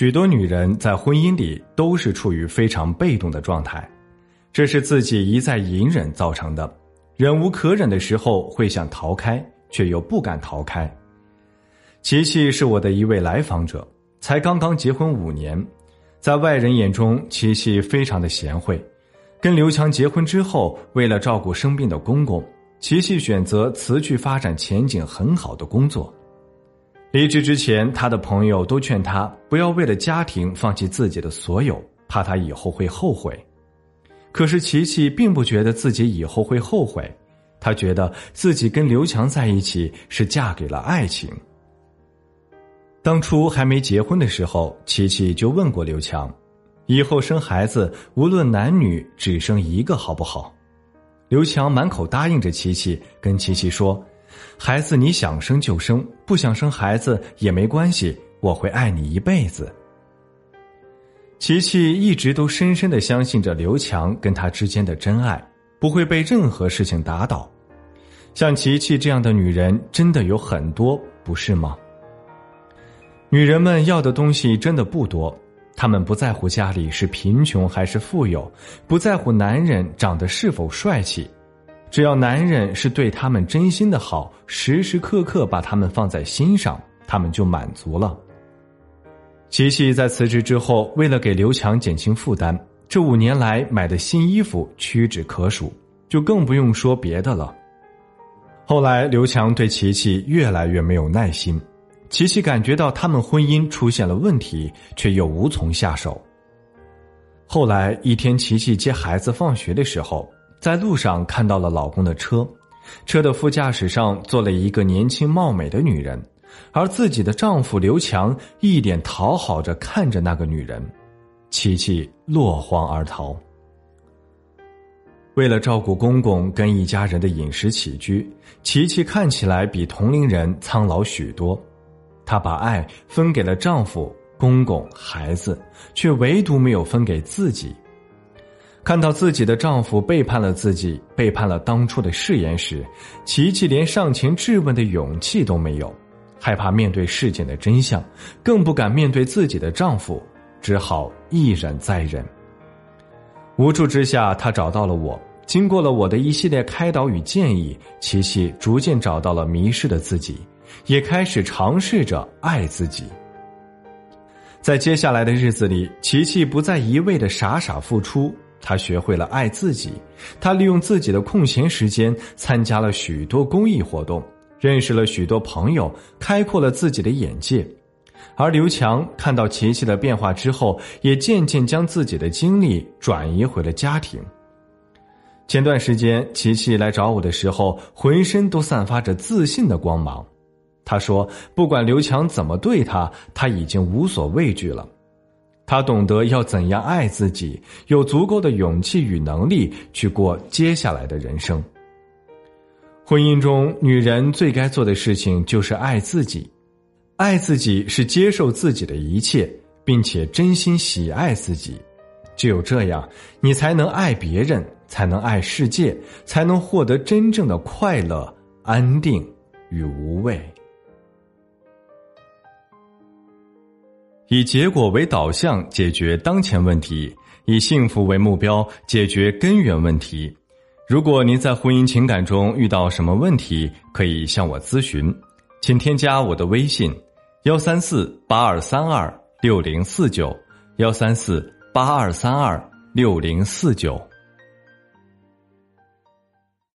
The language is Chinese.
许多女人在婚姻里都是处于非常被动的状态，这是自己一再隐忍造成的。忍无可忍的时候会想逃开，却又不敢逃开。琪琪是我的一位来访者，才刚刚结婚五年，在外人眼中，琪琪非常的贤惠。跟刘强结婚之后，为了照顾生病的公公，琪琪选择辞去发展前景很好的工作。离职之前，他的朋友都劝他不要为了家庭放弃自己的所有，怕他以后会后悔。可是琪琪并不觉得自己以后会后悔，她觉得自己跟刘强在一起是嫁给了爱情。当初还没结婚的时候，琪琪就问过刘强：“以后生孩子，无论男女，只生一个好不好？”刘强满口答应着琪琪，跟琪琪说。孩子，你想生就生，不想生孩子也没关系，我会爱你一辈子。琪琪一直都深深的相信着刘强跟他之间的真爱，不会被任何事情打倒。像琪琪这样的女人真的有很多，不是吗？女人们要的东西真的不多，她们不在乎家里是贫穷还是富有，不在乎男人长得是否帅气。只要男人是对他们真心的好，时时刻刻把他们放在心上，他们就满足了。琪琪在辞职之后，为了给刘强减轻负担，这五年来买的新衣服屈指可数，就更不用说别的了。后来，刘强对琪琪越来越没有耐心，琪琪感觉到他们婚姻出现了问题，却又无从下手。后来一天，琪琪接孩子放学的时候。在路上看到了老公的车，车的副驾驶上坐了一个年轻貌美的女人，而自己的丈夫刘强一脸讨好着看着那个女人，琪琪落荒而逃。为了照顾公公跟一家人的饮食起居，琪琪看起来比同龄人苍老许多，她把爱分给了丈夫、公公、孩子，却唯独没有分给自己。看到自己的丈夫背叛了自己，背叛了当初的誓言时，琪琪连上前质问的勇气都没有，害怕面对事件的真相，更不敢面对自己的丈夫，只好一忍再忍。无助之下，她找到了我。经过了我的一系列开导与建议，琪琪逐渐找到了迷失的自己，也开始尝试着爱自己。在接下来的日子里，琪琪不再一味的傻傻付出。他学会了爱自己，他利用自己的空闲时间参加了许多公益活动，认识了许多朋友，开阔了自己的眼界。而刘强看到琪琪的变化之后，也渐渐将自己的精力转移回了家庭。前段时间，琪琪来找我的时候，浑身都散发着自信的光芒。他说：“不管刘强怎么对他，他已经无所畏惧了。”他懂得要怎样爱自己，有足够的勇气与能力去过接下来的人生。婚姻中，女人最该做的事情就是爱自己，爱自己是接受自己的一切，并且真心喜爱自己。只有这样，你才能爱别人，才能爱世界，才能获得真正的快乐、安定与无畏。以结果为导向解决当前问题，以幸福为目标解决根源问题。如果您在婚姻情感中遇到什么问题，可以向我咨询，请添加我的微信：幺三四八二三二六零四九，幺三四八二三二六零四九。